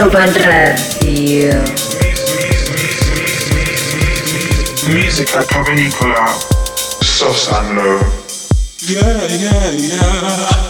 Urban Radio. Musica provenicola, soft and. Yeah, yeah, yeah.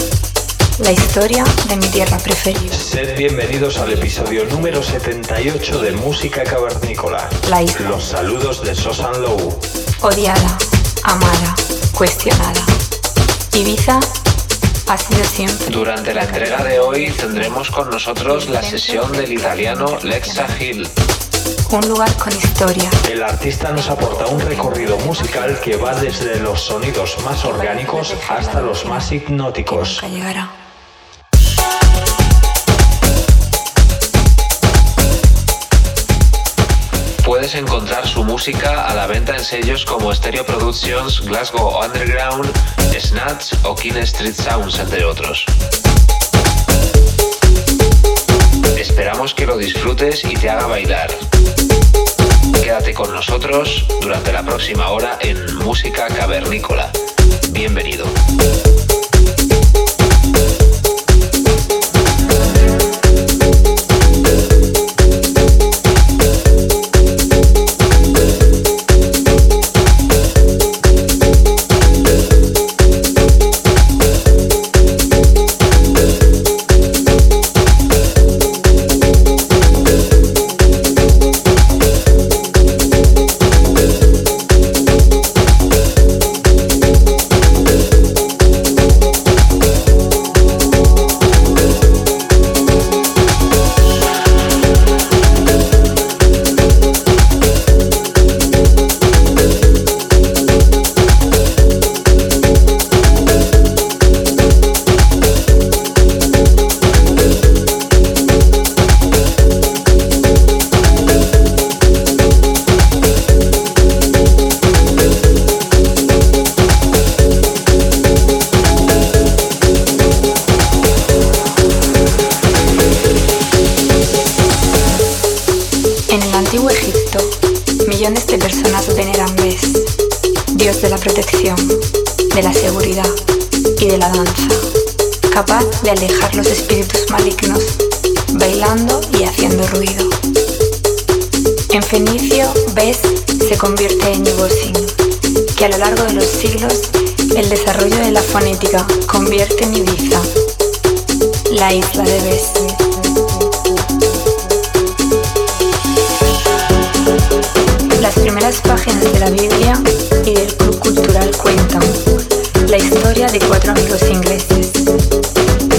La historia de mi tierra preferida. Sed bienvenidos al episodio número 78 de Música Cavernícola. La isla. Los saludos de Sosan Low. Odiada, amada, cuestionada. Ibiza ha sido siempre. Durante la entrega de hoy tendremos con nosotros la sesión del italiano Lexa Hill. Un lugar con historia. El artista nos aporta un recorrido musical que va desde los sonidos más orgánicos hasta los más hipnóticos. Nunca llegará. Puedes encontrar su música a la venta en sellos como Stereo Productions, Glasgow Underground, Snatch o King Street Sounds, entre otros. Esperamos que lo disfrutes y te haga bailar. Quédate con nosotros durante la próxima hora en Música Cavernícola. Bienvenido. Millones de personas veneran Bes, dios de la protección, de la seguridad y de la danza, capaz de alejar los espíritus malignos, bailando y haciendo ruido. En Fenicio, Bes se convierte en Ibosin, que a lo largo de los siglos el desarrollo de la fonética convierte en Ibiza, la isla de Bes. De la Biblia y del Club Cultural cuentan la historia de cuatro amigos ingleses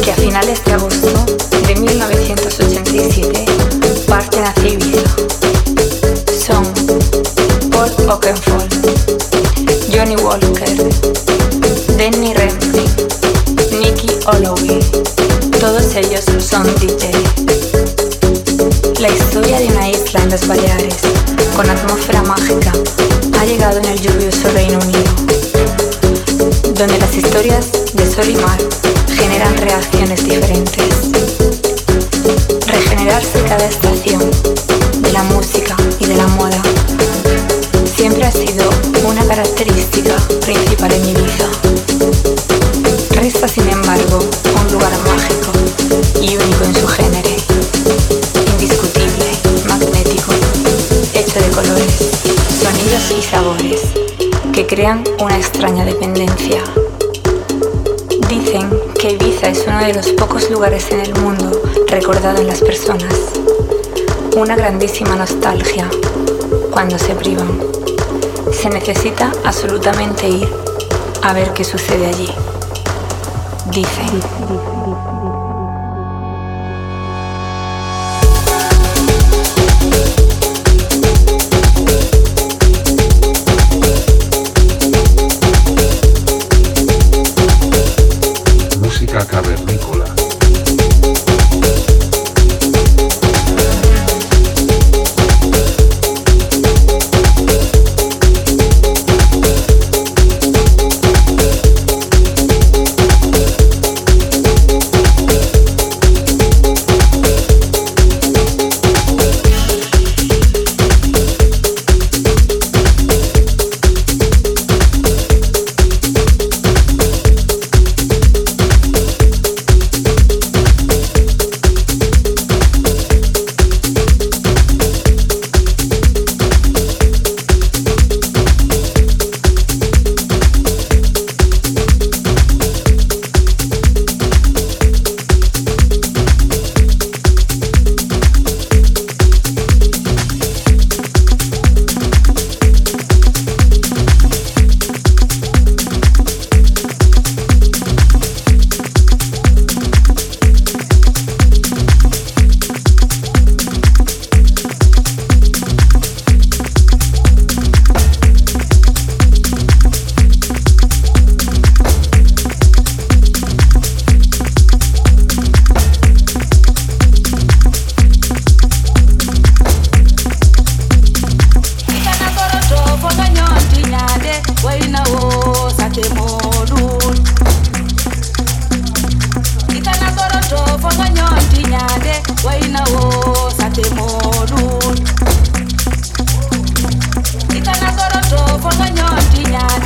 que a finales de agosto de 1987 parten hacia Ibiza. Son Paul Oakenfold, Johnny Walker, Denny Remley, Nicky Holloway. Todos ellos son DJ. La historia de una isla en las Baleares, con atmósfera mágica, ha llegado en el lluvioso Reino Unido, donde las historias de sol y mar generan reacciones diferentes. Sabores que crean una extraña dependencia. Dicen que Ibiza es uno de los pocos lugares en el mundo recordado en las personas. Una grandísima nostalgia cuando se privan. Se necesita absolutamente ir a ver qué sucede allí. Dicen.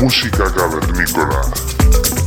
Música cavernícola.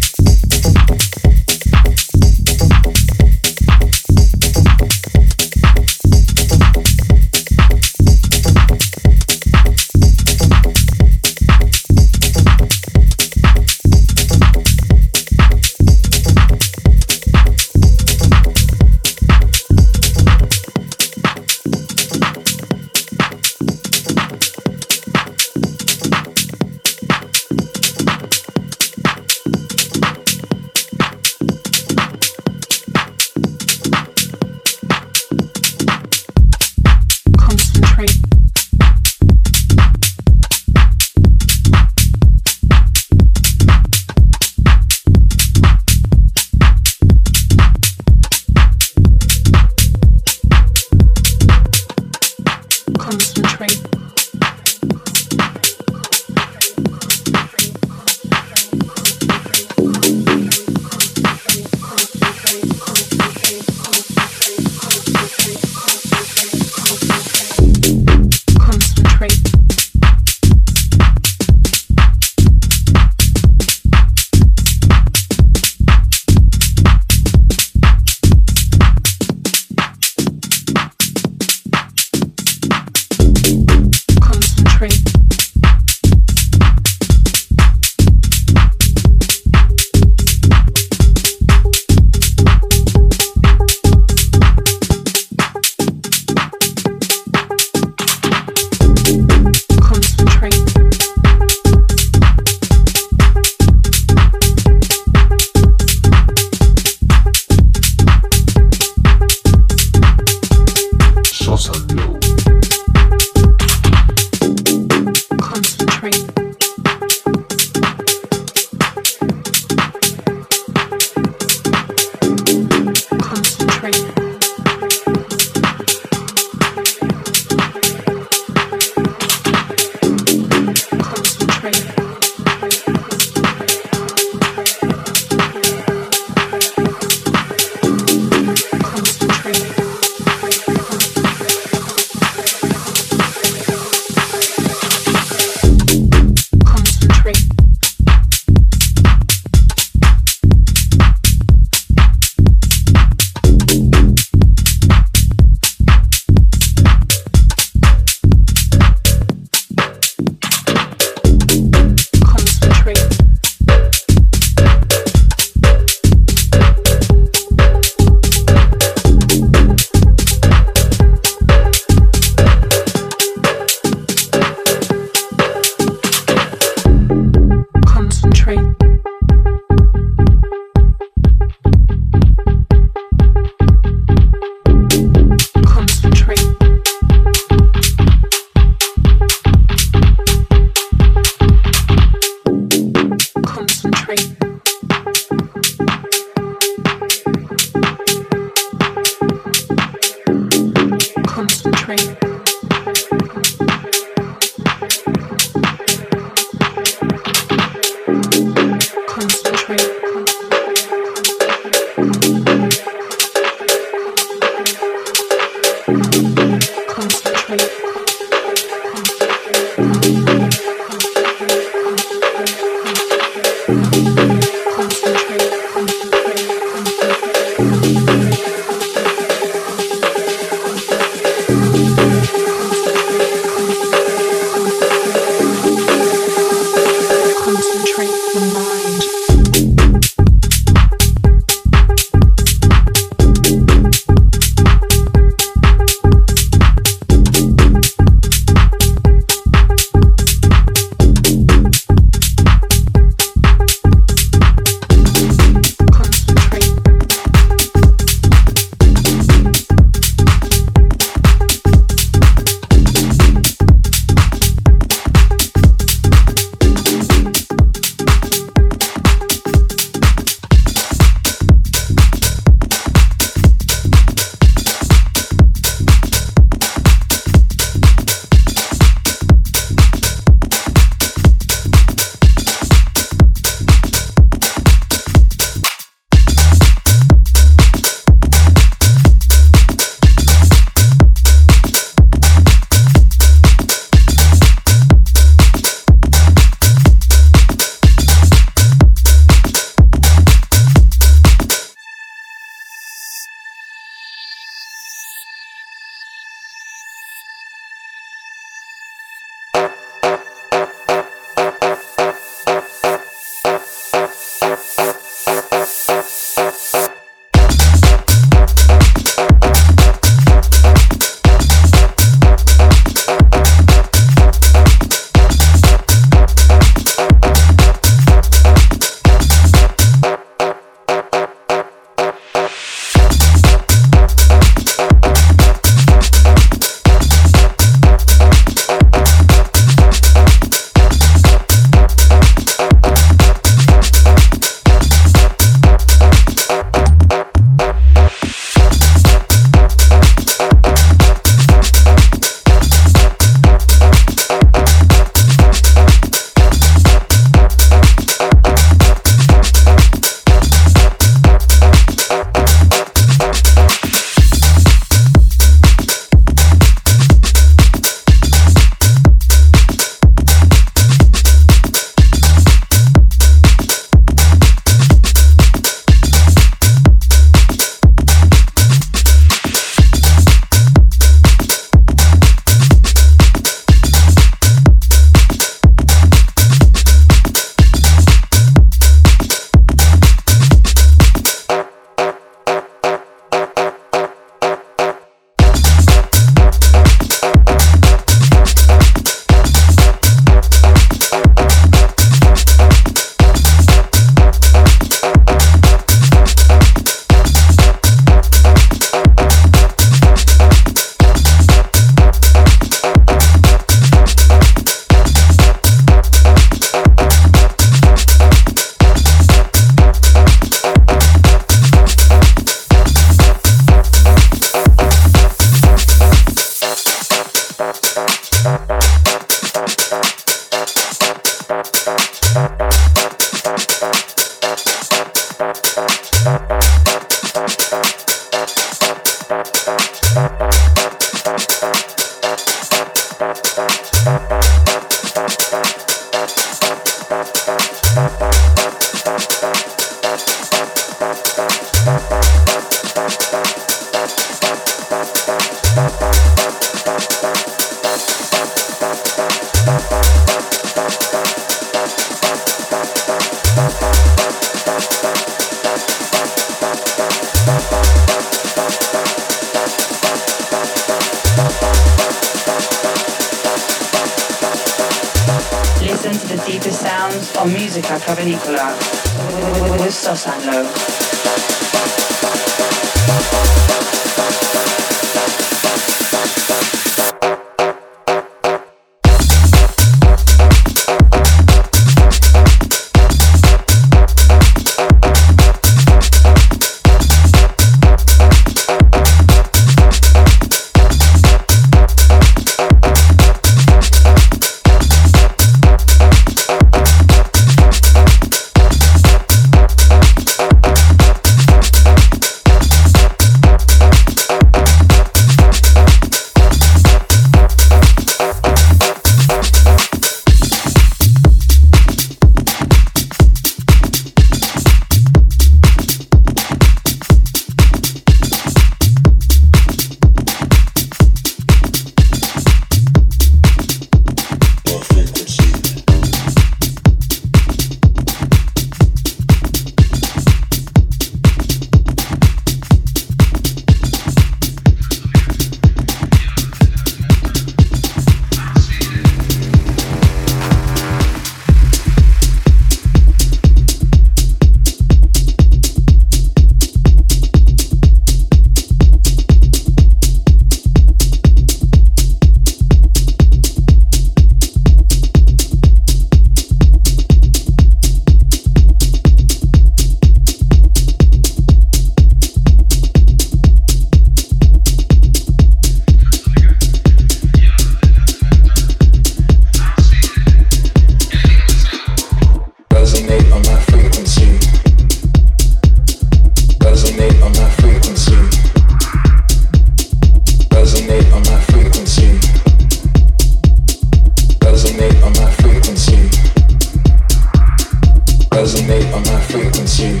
Resonate on my frequency.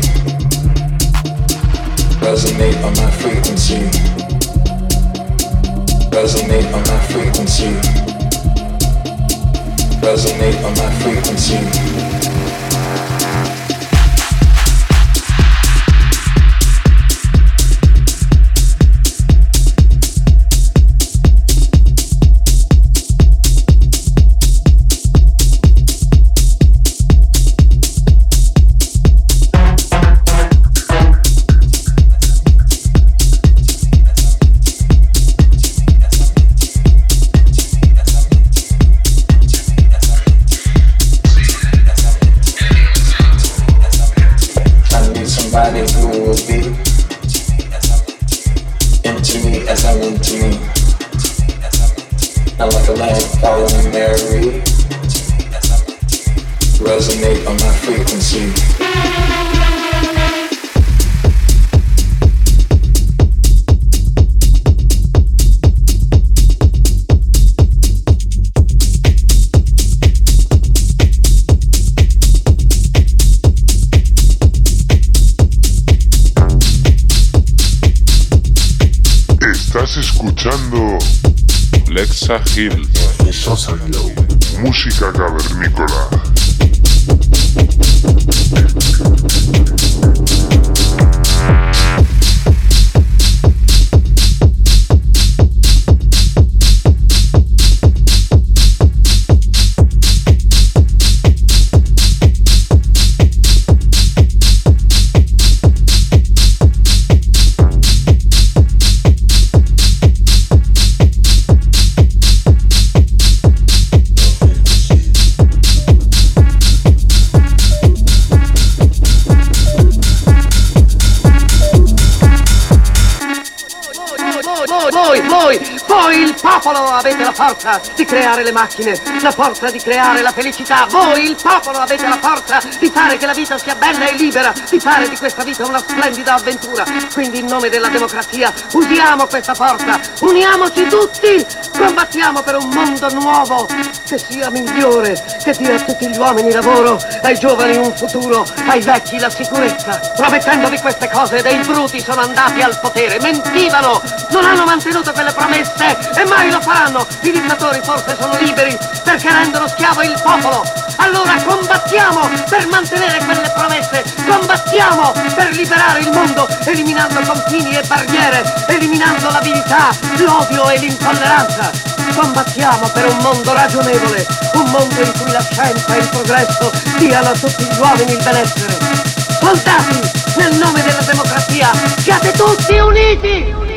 Resonate on my frequency. Resonate on my frequency. Resonate on my frequency. follow a bit la forza di creare le macchine, la forza di creare la felicità. Voi, il popolo, avete la forza di fare che la vita sia bella e libera, di fare di questa vita una splendida avventura. Quindi in nome della democrazia usiamo questa forza, uniamoci tutti, combattiamo per un mondo nuovo che sia migliore, che dia a tutti gli uomini lavoro, ai giovani un futuro, ai vecchi la sicurezza. Promettendovi queste cose dei bruti sono andati al potere, mentivano, non hanno mantenuto quelle promesse e mai lo faranno! I dittatori forse sono liberi perché rendono schiavo il popolo! Allora combattiamo per mantenere quelle promesse! Combattiamo per liberare il mondo, eliminando confini e barriere, eliminando l'avidità, l'odio e l'intolleranza! Combattiamo per un mondo ragionevole, un mondo in cui la scienza e il progresso diano a tutti gli uomini il benessere. Soldati, nel nome della democrazia, siate tutti uniti!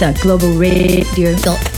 Visa Global Radio.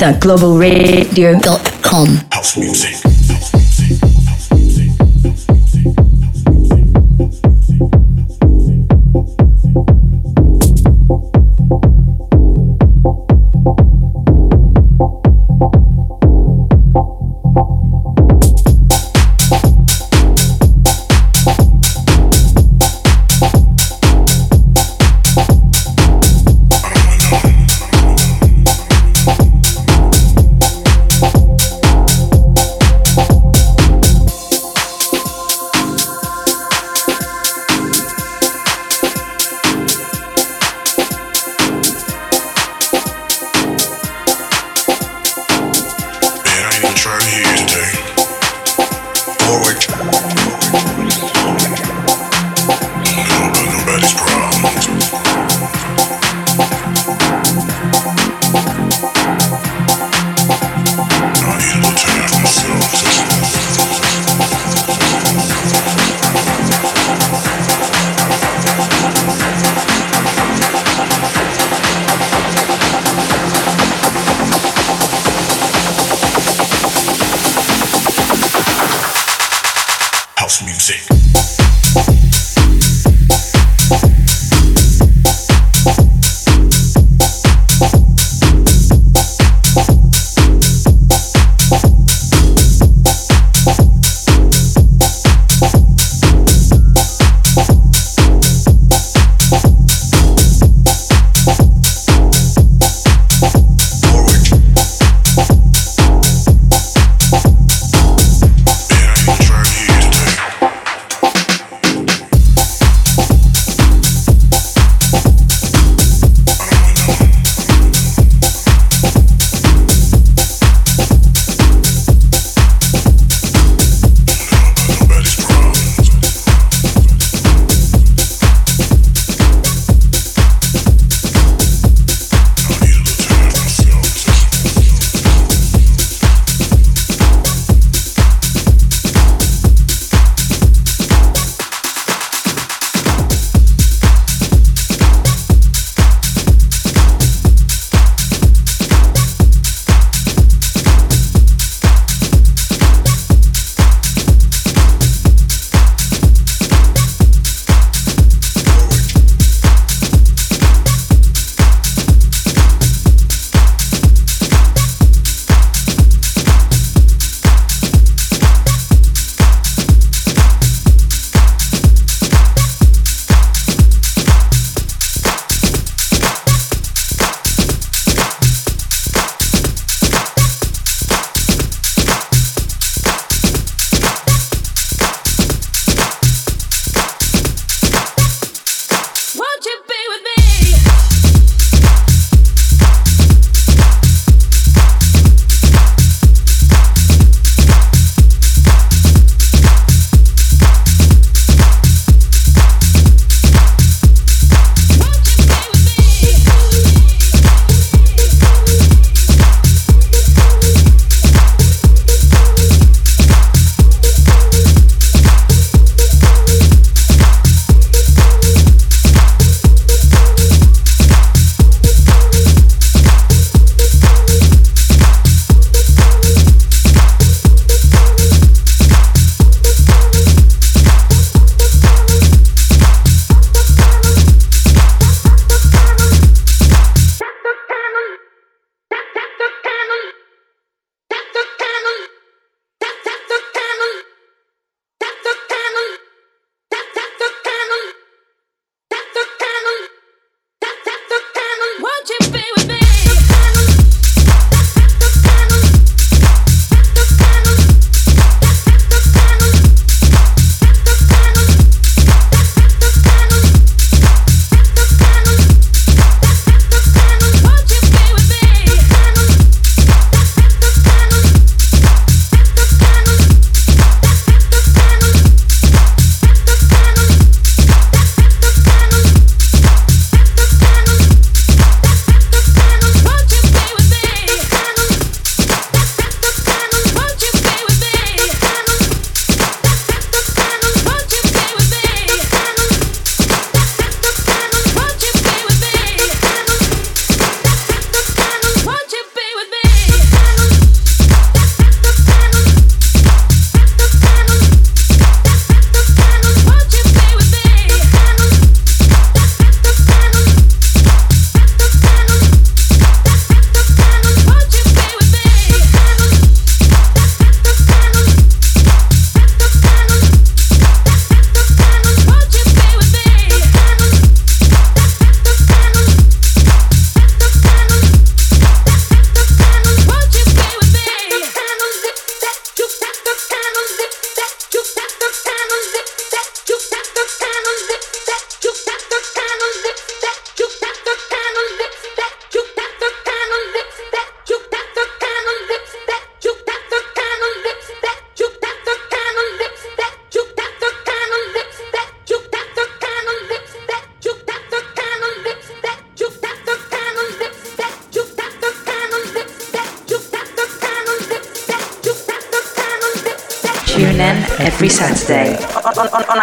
with globalradio.com. House music.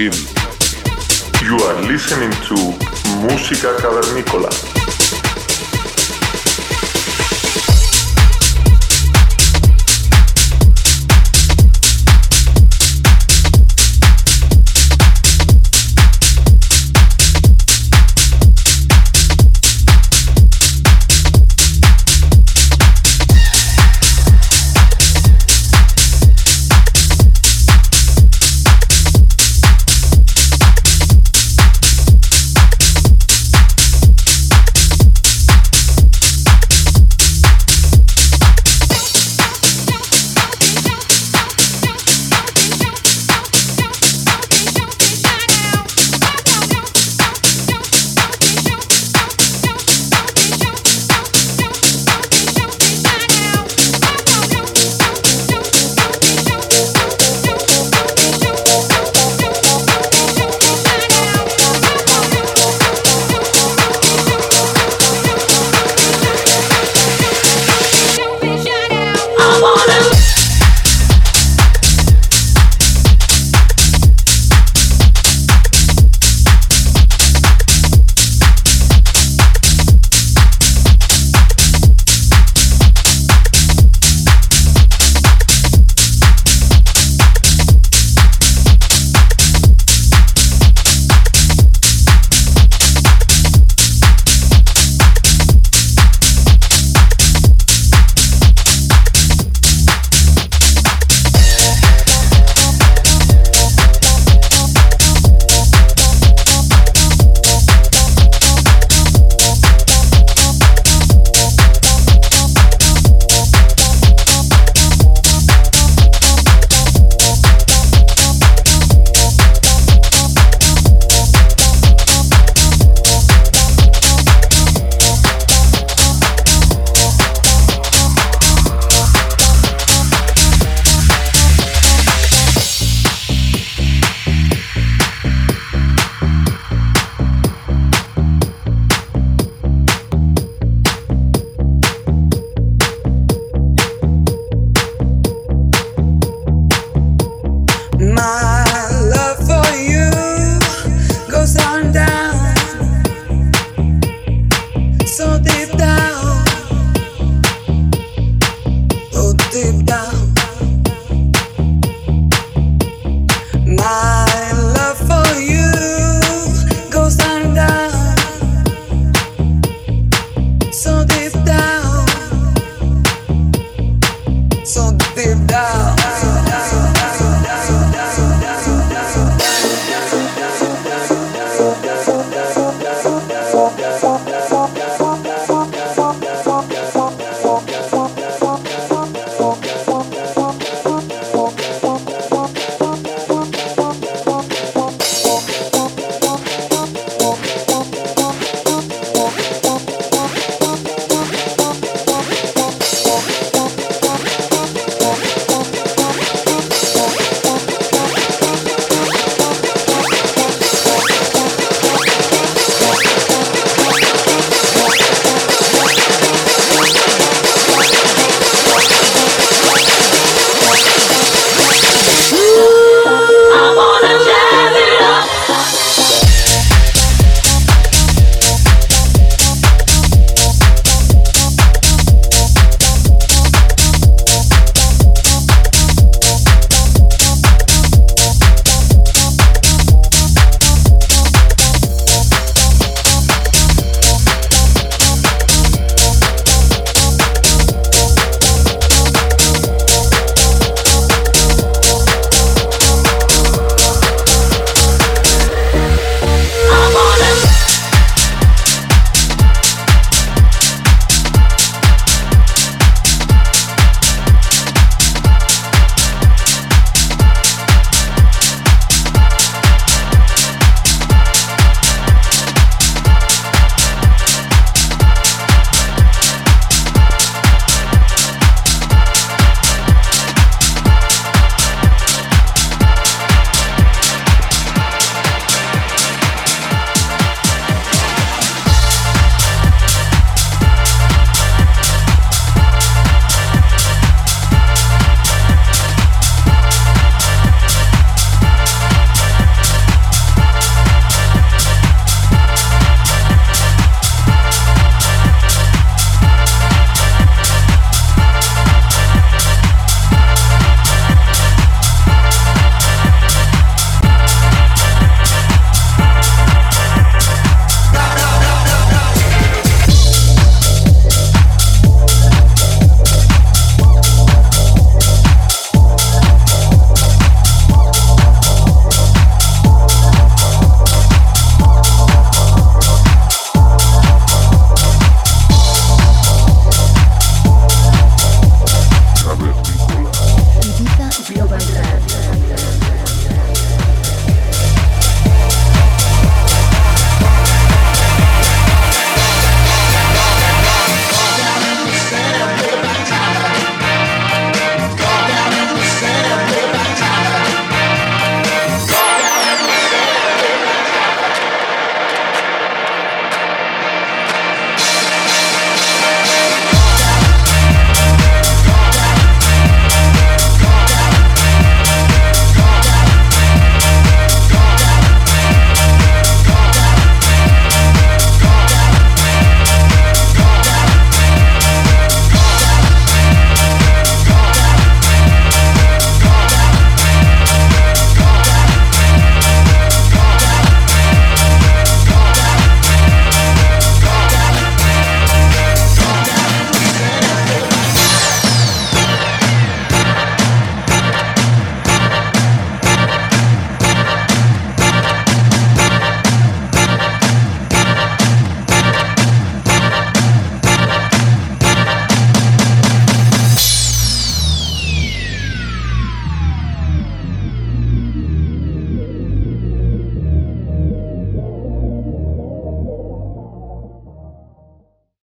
You are listening to Música Cavernícola.